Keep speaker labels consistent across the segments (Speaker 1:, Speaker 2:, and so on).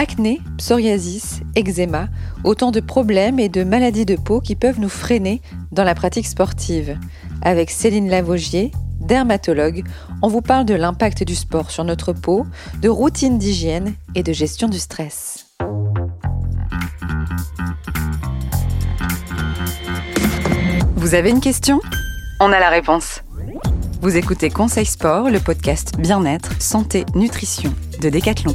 Speaker 1: Acné, psoriasis, eczéma, autant de problèmes et de maladies de peau qui peuvent nous freiner dans la pratique sportive. Avec Céline Lavogier, dermatologue, on vous parle de l'impact du sport sur notre peau, de routine d'hygiène et de gestion du stress. Vous avez une question? On a la réponse. Vous écoutez Conseil Sport, le podcast bien-être, santé, nutrition de Decathlon.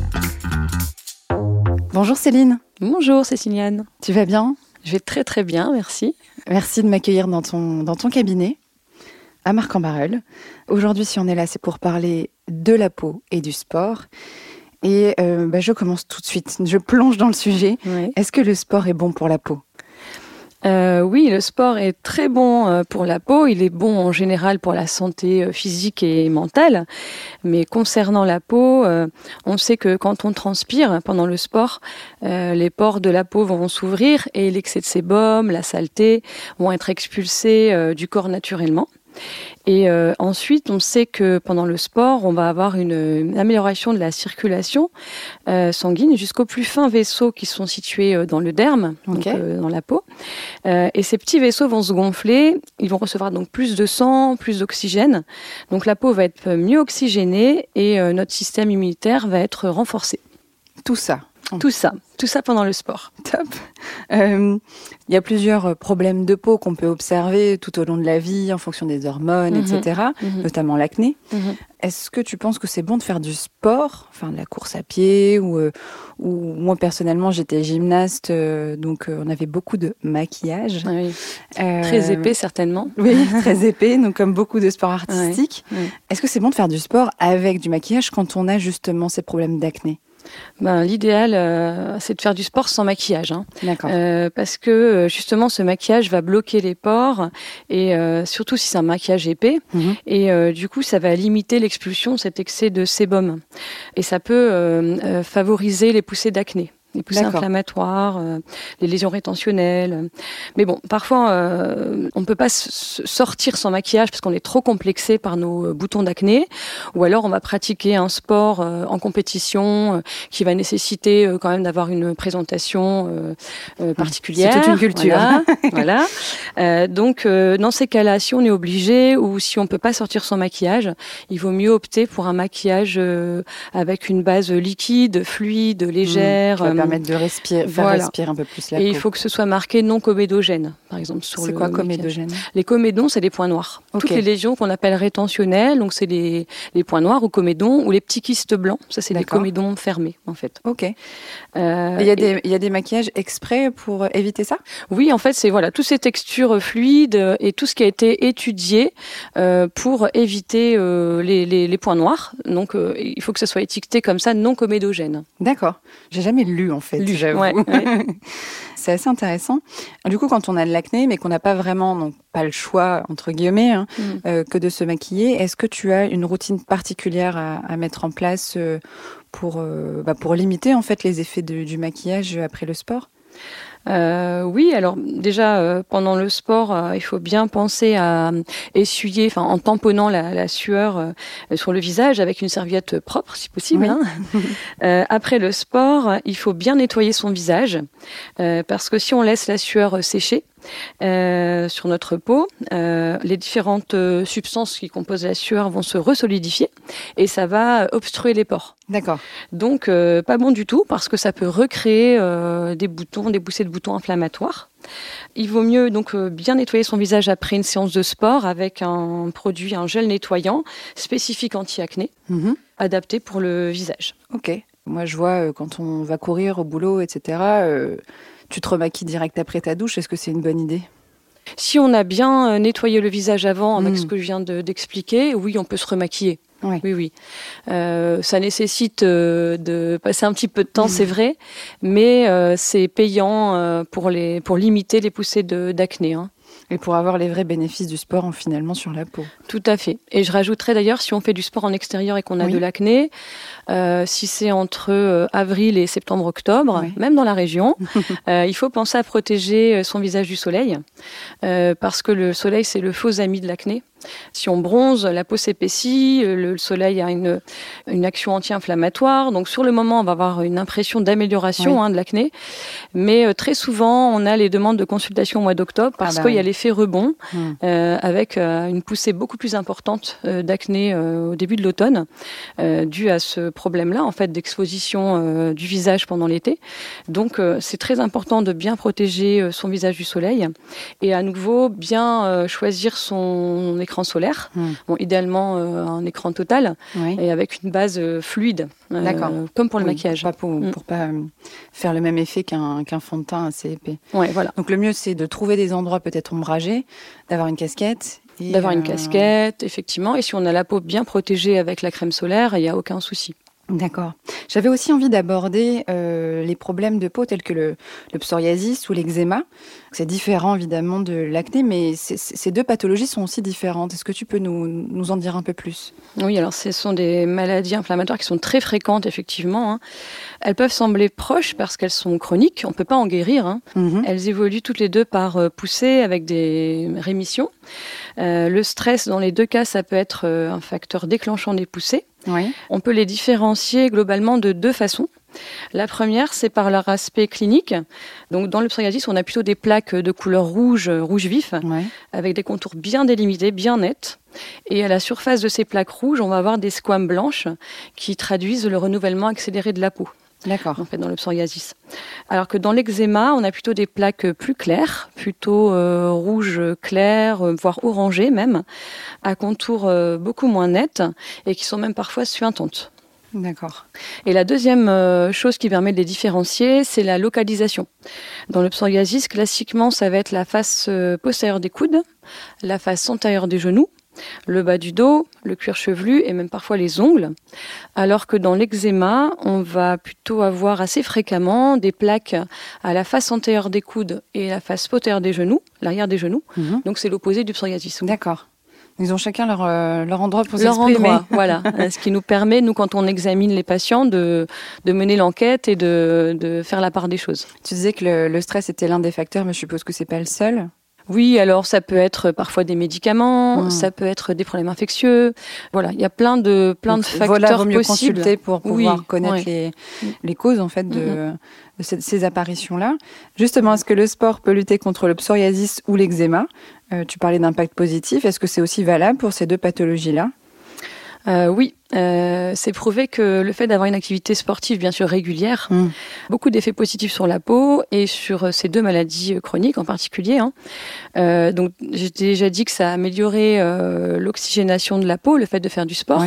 Speaker 1: Bonjour Céline.
Speaker 2: Bonjour Céciliane.
Speaker 1: Tu vas bien?
Speaker 2: Je vais très très bien, merci.
Speaker 1: Merci de m'accueillir dans ton, dans ton cabinet à Marc-en-Barœul. Aujourd'hui, si on est là, c'est pour parler de la peau et du sport. Et euh, bah, je commence tout de suite. Je plonge dans le sujet. Est-ce que le sport est bon pour la peau?
Speaker 2: Euh, oui, le sport est très bon euh, pour la peau. Il est bon en général pour la santé euh, physique et mentale. Mais concernant la peau, on sait que quand on transpire pendant le sport, les pores de la peau vont s'ouvrir et l'excès de sébum, la saleté vont être expulsés du corps naturellement. Et euh, ensuite, on sait que pendant le sport, on va avoir une, amélioration de la circulation euh, sanguine jusqu'aux plus fins vaisseaux qui sont situés euh, dans le derme, donc, dans la peau. et ces petits vaisseaux vont se gonfler, ils vont recevoir donc plus de sang, plus d'oxygène. Donc la peau va être mieux oxygénée et notre système immunitaire va être renforcé.
Speaker 1: Tout ça
Speaker 2: tout ça, tout ça pendant le sport.
Speaker 1: Top. Euh, il y a plusieurs euh, problèmes de peau qu'on peut observer tout au long de la vie en fonction des hormones, etc., mhm. mhm. notamment l'acné. Mhm. Est-ce que tu penses que c'est bon de faire du sport, enfin de la course à pied ou, euh, ou moi personnellement j'étais gymnaste, donc on avait beaucoup de maquillage.
Speaker 2: Oui. très épais certainement.
Speaker 1: Oui, très épais, donc comme beaucoup de sports artistiques. Est-ce que c'est bon de faire du sport avec du maquillage quand on a justement ces problèmes d'acné?
Speaker 2: Ben, L'idéal, euh, c'est de faire du sport sans maquillage. Hein. Euh, parce que euh, justement, ce maquillage va bloquer les pores, et surtout si c'est un maquillage épais. Mhm. Et du coup, ça va limiter l'expulsion de cet excès de sébum. Et ça peut favoriser les poussées d'acné les poussées inflammatoires, euh, les lésions rétentionnelles. Mais bon, parfois, euh, on ne peut pas sortir sans maquillage parce qu'on est trop complexé par nos euh, boutons d'acné. Ou alors, on va pratiquer un sport en compétition qui va nécessiter quand même d'avoir une présentation particulière.
Speaker 1: C'est toute une culture.
Speaker 2: Voilà. donc, dans ces cas-là, si on est obligé ou si on ne peut pas sortir sans maquillage, il vaut mieux opter pour un maquillage avec une base liquide, fluide, légère.
Speaker 1: Mmh permettre de respirer, faire respirer un peu plus la
Speaker 2: Et il faut que ce soit marqué non comédogène, par exemple.
Speaker 1: C'est quoi comédogène
Speaker 2: Les comédons, c'est des points noirs. Toutes les lésions qu'on appelle rétentionnelles, donc c'est les, les points noirs ou comédons, ou les petits kystes blancs. Ça, c'est des comédons fermés, en fait.
Speaker 1: Ok. Euh, il y, a des, y a des maquillages exprès pour éviter ça?
Speaker 2: Oui, en fait, c'est voilà, toutes ces textures fluides et tout ce qui a été étudié euh, pour éviter euh, les, les, les, points noirs. Donc, euh, il faut que ça soit étiqueté comme ça, non comédogène.
Speaker 1: D'accord. J'ai jamais lu en fait, j'avoue. c'est assez intéressant. Du coup, quand on a de l'acné, mais qu'on n'a pas vraiment, donc pas le choix entre guillemets, hein, mm. euh, que de se maquiller, est-ce que tu as une routine particulière à, mettre en place euh, pour euh, bah, pour limiter en fait les effets du maquillage après le sport?
Speaker 2: Euh, oui, alors déjà euh, pendant le sport, euh, il faut bien penser à essuyer, enfin en tamponnant la, sueur sur le visage avec une serviette propre si possible. Hein. après le sport, il faut bien nettoyer son visage parce que si on laisse la sueur sécher, euh, sur notre peau. Euh, les différentes euh, substances qui composent la sueur vont se resolidifier et ça va obstruer les pores.
Speaker 1: D'accord.
Speaker 2: Donc pas bon du tout parce que ça peut recréer des boutons, des poussées de boutons inflammatoires. Il vaut mieux donc bien nettoyer son visage après une séance de sport avec un produit, un gel nettoyant spécifique anti-acné, mhm. adapté pour le visage.
Speaker 1: Ok. Moi, je vois quand on va courir au boulot, etc tu te remaquilles direct après ta douche. Est-ce que c'est une bonne idée?
Speaker 2: Si on a bien euh, nettoyé le visage avant, avec hmm. ce que je viens d'expliquer, oui, on peut se remaquiller. Oui, oui. Euh, ça nécessite euh, de passer un petit peu de temps, c'est vrai, mais c'est payant pour, les, pour limiter les poussées d'acné. Hein.
Speaker 1: Et pour avoir les vrais bénéfices du sport finalement sur la peau.
Speaker 2: Tout à fait. Et je rajouterais d'ailleurs, si on fait du sport en extérieur et qu'on a de l'acné, euh, si c'est entre euh, avril et septembre-octobre, même dans la région, euh, il faut penser à protéger son visage du soleil, parce que le soleil, c'est le faux ami de l'acné. Si on bronze, la peau s'épaissit, le soleil a une, une action anti-inflammatoire. Donc sur le moment, on va avoir une impression d'amélioration hein, de l'acné. Mais très souvent, on a les demandes de consultation au mois d'octobre parce ah bah qu'il y a l'effet rebond hmm. avec une poussée beaucoup plus importante d'acné au début de l'automne dû à ce problème-là, en fait, d'exposition du visage pendant l'été. Donc c'est très important de bien protéger son visage du soleil et à nouveau bien euh, choisir son écran solaire. Hmm. Bon, idéalement euh, un écran total et avec une base euh, fluide, comme pour le maquillage.
Speaker 1: Pas pour, hmm. pour pas faire le même effet qu'un fond de teint assez épais.
Speaker 2: Ouais, voilà.
Speaker 1: Donc le mieux c'est de trouver des endroits peut-être ombragés, d'avoir une casquette
Speaker 2: D'avoir une casquette, effectivement. Et si on a la peau bien protégée avec la crème solaire, il n'y a aucun souci.
Speaker 1: D'accord. J'avais aussi envie d'aborder euh, les problèmes de peau tels que le, psoriasis ou l'eczéma. C'est différent évidemment de l'acné, mais ces deux pathologies sont aussi différentes. Est-ce que tu peux nous, nous, en dire un peu plus?
Speaker 2: Oui, alors ce sont des maladies inflammatoires qui sont très fréquentes effectivement. Hein. Elles peuvent sembler proches parce qu'elles sont chroniques, on ne peut pas en guérir. Hein. Mhm. Elles évoluent toutes les deux par euh, poussée avec des rémissions. Euh, le stress, dans les deux cas, ça peut être un facteur déclenchant des poussées. On peut les différencier globalement de deux façons. La première, c'est par leur aspect clinique. Donc, dans le psoriasis, on a plutôt des plaques de couleur rouge, rouge vif, avec des contours bien délimités, bien nets. Et à la surface de ces plaques rouges, on va avoir des squames blanches qui traduisent le renouvellement accéléré de la peau.
Speaker 1: D'accord.
Speaker 2: En fait, dans le psoriasis. Alors que dans l'eczéma, on a plutôt des plaques plus claires, plutôt euh, rouge clair, euh, voire orangé même, à contours euh, beaucoup moins nets et qui sont même parfois suintantes.
Speaker 1: D'accord.
Speaker 2: Et la deuxième chose qui permet de les différencier, c'est la localisation. Dans le psoriasis, classiquement, ça va être la face postérieure des coudes, la face antérieure des genoux, le bas du dos, le cuir chevelu et même parfois les ongles. Alors que dans l'eczéma, on va plutôt avoir assez fréquemment des plaques à la face antérieure des coudes et la face postérieure des genoux, l'arrière des genoux. Mhm. Donc c'est l'opposé du psoriasis.
Speaker 1: D'accord. Ils ont chacun leur, euh, leur endroit pour
Speaker 2: leur endroit, voilà. Ce qui nous permet, nous, quand on examine les patients, de, de mener l'enquête et de, de, faire la part des choses.
Speaker 1: Tu disais que le, le stress était l'un des facteurs, mais je suppose que c'est pas le seul.
Speaker 2: Oui, alors ça peut être parfois des médicaments, hmm. ça peut être des problèmes infectieux. Voilà, il y a plein de plein de facteurs voilà,
Speaker 1: mieux possibles consulter pour pouvoir connaître les, les causes en fait de, mm-hmm. de ces, apparitions-là. Justement, est-ce que le sport peut lutter contre le psoriasis ou l'eczéma? Euh, Tu parlais d'impact positif. Est-ce que c'est aussi valable pour ces deux pathologies-là?
Speaker 2: Euh, Oui, euh, c'est prouvé que le fait d'avoir une activité sportive bien sûr régulière, mm. beaucoup d'effets positifs sur la peau et sur euh, ces deux maladies euh, chroniques en particulier. Hein. Euh, donc j'ai déjà dit que ça améliorait euh, l'oxygénation de la peau, le fait de faire du sport,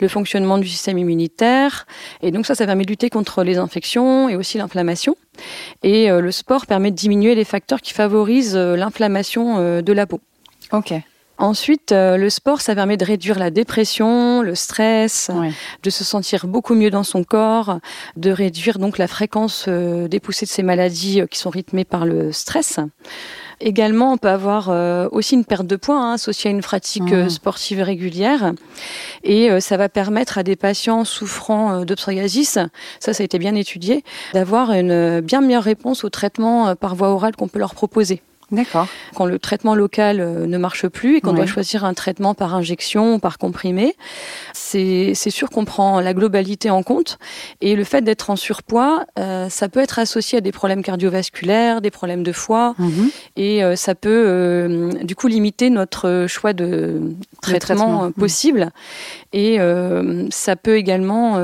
Speaker 2: le fonctionnement du système immunitaire, et donc ça, ça permet de lutter contre les infections et aussi l'inflammation. Et le sport permet de diminuer les facteurs qui favorisent l'inflammation de la peau.
Speaker 1: Ok.
Speaker 2: Ensuite, euh, le sport, ça permet de réduire la dépression, le stress, de se sentir beaucoup mieux dans son corps, de réduire donc la fréquence euh, des poussées de ces maladies euh, qui sont rythmées par le stress. Également, on peut avoir aussi une perte de poids hein, associée à une pratique mmh. sportive régulière. Et ça va permettre à des patients souffrant de psoriasis, ça, ça a été bien étudié, d'avoir une bien meilleure réponse au traitement par voie orale qu'on peut leur proposer.
Speaker 1: D'accord.
Speaker 2: Quand le traitement local euh, ne marche plus et qu'on doit choisir un traitement par injection ou par comprimé, c'est sûr qu'on prend la globalité en compte. Et le fait d'être en surpoids, euh, ça peut être associé à des problèmes cardiovasculaires, des problèmes de foie, mhm. et euh, ça peut du coup limiter notre choix de traitement, mhm. possible. Et ça peut également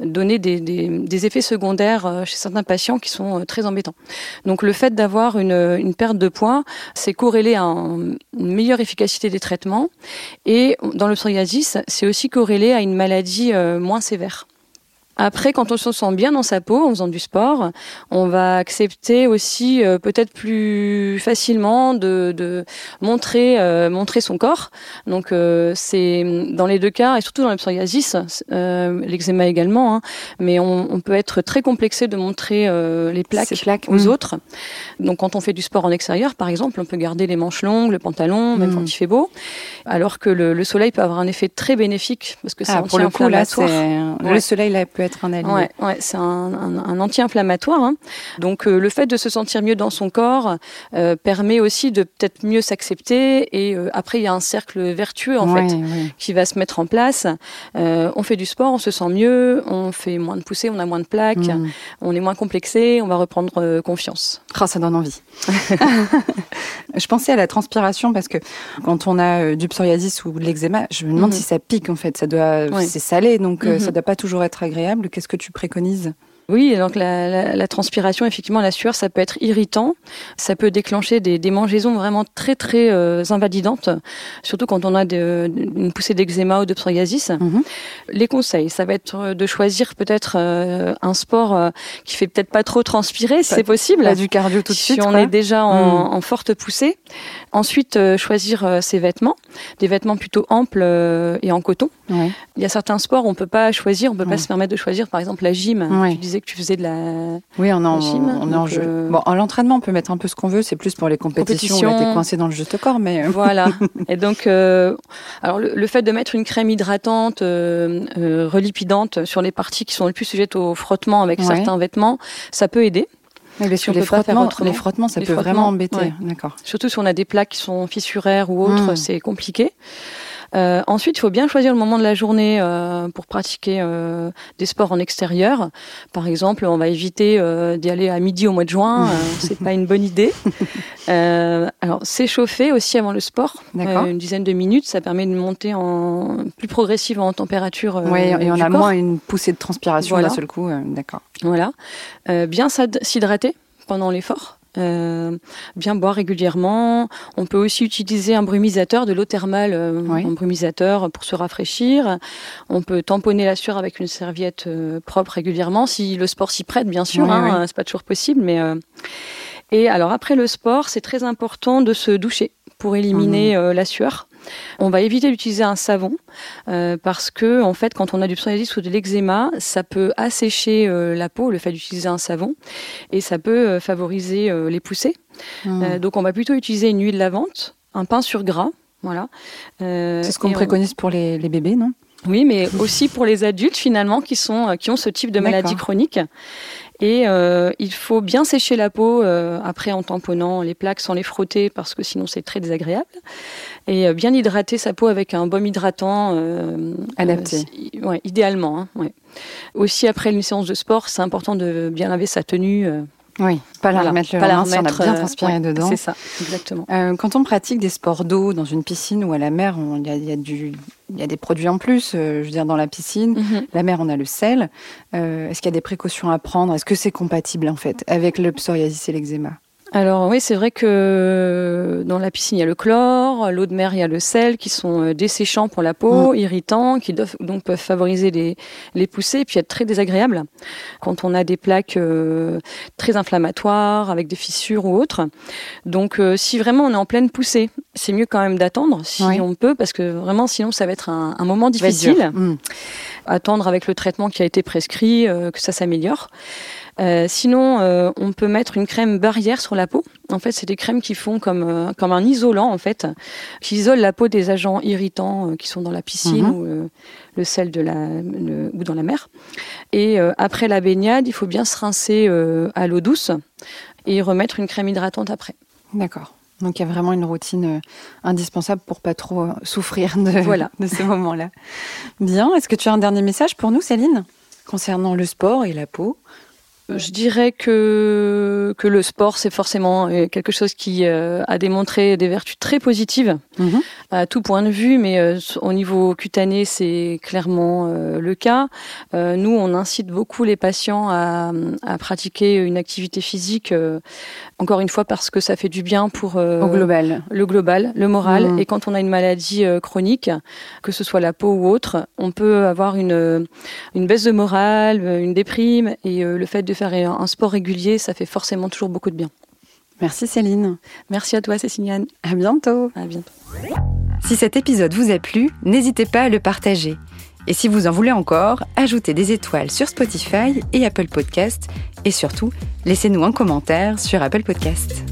Speaker 2: donner des, des, des, effets secondaires chez certains patients qui sont très embêtants. Donc le fait d'avoir une, une perte de poids, c'est corrélé à une meilleure efficacité des traitements. Et dans le psoriasis, c'est aussi corrélé à une maladie euh, moins sévère. Après, quand on se sent bien dans sa peau en faisant du sport, on va accepter aussi euh, peut-être plus facilement de, de montrer euh, montrer son corps. Donc euh, c'est dans les deux cas et surtout dans le psoriasis, l'eczéma également. Hein, mais on, on, peut être très complexé de montrer les plaques, plaques aux mmh. autres. Donc quand on fait du sport en extérieur, par exemple, on peut garder les manches longues, le pantalon, même mmh. quand il fait beau. Alors que le, le, soleil peut avoir un effet très bénéfique parce que c'est
Speaker 1: ah, pour le coup là, le soleil là peut être être un allié.
Speaker 2: Ouais, ouais c'est un, un, anti-inflammatoire. Hein. Donc le fait de se sentir mieux dans son corps permet aussi de peut-être mieux s'accepter. Et après, il y a un cercle vertueux en fait qui va se mettre en place. on fait du sport, on se sent mieux, on fait moins de poussées, on a moins de plaques, mm. on est moins complexé, on va reprendre confiance.
Speaker 1: Oh, ça donne envie. je pensais à la transpiration parce que quand on a euh, du psoriasis ou de l'eczéma, je me demande mhm. si ça pique en fait. Ça doit, c'est salé, donc euh, mhm. ça doit pas toujours être agréable. Qu'est-ce que tu préconises?
Speaker 2: Oui, donc la, transpiration, effectivement, la sueur, ça peut être irritant, ça peut déclencher des, démangeaisons vraiment très très euh, invalidantes, surtout quand on a une poussée d'eczéma ou de psoriasis. Mhm. Les conseils, ça va être de choisir peut-être euh, un sport euh, qui fait peut-être pas trop transpirer, si c'est possible.
Speaker 1: Pas du cardio tout de suite.
Speaker 2: Si on est déjà en, mhm. forte poussée. Ensuite, choisir ses vêtements, des vêtements plutôt amples et en coton. Il y a certains sports, on peut pas choisir, on peut pas se permettre de choisir, par exemple la gym. Tu disais que tu faisais de la.
Speaker 1: Oui, on est en, gym, on en jeu. Euh, bon, en l'entraînement, on peut mettre un peu ce qu'on veut. C'est plus pour les compétitions. On était coincé dans le juste corps, mais.
Speaker 2: Euh. Voilà. Et donc, euh, alors le, fait de mettre une crème hydratante, relipidante sur les parties qui sont les plus sujettes au frottement avec certains vêtements, ça peut aider.
Speaker 1: Mais sur les, frottements, les frottements, ça peut vraiment embêter. D'accord.
Speaker 2: Surtout si on a des plaques qui sont fissuraires ou autres, hmm. c'est compliqué. Euh, ensuite, il faut bien choisir le moment de la journée euh, pour pratiquer euh, des sports en extérieur. Par exemple, on va éviter euh, d'y aller à midi au mois de juin. Euh, c'est pas une bonne idée. alors, s'échauffer aussi avant le sport, une dizaine de minutes, ça permet de monter en plus progressive en température.
Speaker 1: oui, et on a moins une poussée de transpiration d'un seul coup. D'accord.
Speaker 2: Voilà. bien s'hydrater pendant l'effort. Euh, bien boire régulièrement. On peut aussi utiliser un brumisateur, de l'eau thermale, euh, un brumisateur pour se rafraîchir. On peut tamponner la sueur avec une serviette euh, propre régulièrement, si le sport s'y prête, bien sûr. hein, C'est pas toujours possible, mais et alors après le sport, c'est très important de se doucher pour éliminer mmh. la sueur. On va éviter d'utiliser un savon euh, parce que en fait, quand on a du psoriasis ou de l'eczéma, ça peut assécher euh, la peau, le fait d'utiliser un savon, et ça peut euh, favoriser les poussées. Hmm. donc, on va plutôt utiliser une huile lavante, un pain sur gras, voilà.
Speaker 1: C'est ce qu'on préconise pour les, bébés, non?
Speaker 2: Oui, mais aussi pour les adultes finalement qui sont qui ont ce type de maladie chronique. Et euh, il faut bien sécher la peau euh, après en tamponnant les plaques sans les frotter parce que sinon c'est très désagréable. Et euh, bien hydrater sa peau avec un baume hydratant.
Speaker 1: Adapté.
Speaker 2: ouais, idéalement. Hein, ouais. Aussi après une séance de sport, c'est important de bien laver sa tenue.
Speaker 1: Oui, pas la remettre le pas la remettre, si on a bien transpiré dedans.
Speaker 2: C'est ça, exactement.
Speaker 1: quand on pratique des sports d'eau dans une piscine ou à la mer, il y, y, a y des produits en plus. Euh, je veux dire, dans la piscine, mhm. la mer, on a le sel. Euh, est-ce qu'il y a des précautions à prendre? Est-ce que c'est compatible en fait avec le psoriasis et l'eczéma?
Speaker 2: Alors oui, c'est vrai que dans la piscine, il y a le chlore, l'eau de mer, il y a le sel, qui sont euh, desséchants pour la peau, mm. irritants, qui doivent, donc peuvent favoriser les, les poussées, et puis être très désagréables quand on a des plaques euh, très inflammatoires, avec des fissures ou autres. Donc euh, si vraiment on est en pleine poussée, c'est mieux quand même d'attendre, si on peut, parce que vraiment sinon ça va être un, un moment difficile. Mm. Attendre avec le traitement qui a été prescrit, que ça s'améliore. Euh, sinon, euh, on peut mettre une crème barrière sur la peau. En fait, c'est des crèmes qui font comme, euh, comme un isolant, en fait, qui isole la peau des agents irritants qui sont dans la piscine mhm. ou le sel de la, ou dans la mer. Et après la baignade, il faut bien se rincer à l'eau douce et remettre une crème hydratante après.
Speaker 1: D'accord. Donc il y a vraiment une routine indispensable pour pas trop souffrir de, voilà. de ce moment-là. Bien, est-ce que tu as un dernier message pour nous, Céline, concernant le sport et la peau
Speaker 2: je dirais que, que le sport, c'est forcément euh, quelque chose qui euh, a démontré des vertus très positives mhm. à tout point de vue, mais euh, au niveau cutané, c'est clairement le cas. nous, on incite beaucoup les patients à, à pratiquer une activité physique, encore une fois parce que ça fait du bien pour
Speaker 1: Au global.
Speaker 2: le global, le moral. Mhm. Et quand on a une maladie chronique, que ce soit la peau ou autre, on peut avoir une, une baisse de morale, une déprime, et le fait de faire un sport régulier, ça fait forcément toujours beaucoup de bien.
Speaker 1: Merci Céline.
Speaker 2: Merci à toi Céciliane.
Speaker 1: À bientôt.
Speaker 2: À bientôt.
Speaker 1: Si cet épisode vous a plu, n'hésitez pas à le partager. Et si vous en voulez encore, ajoutez des étoiles sur Spotify et Apple Podcast. Et surtout, laissez-nous un commentaire sur Apple Podcast.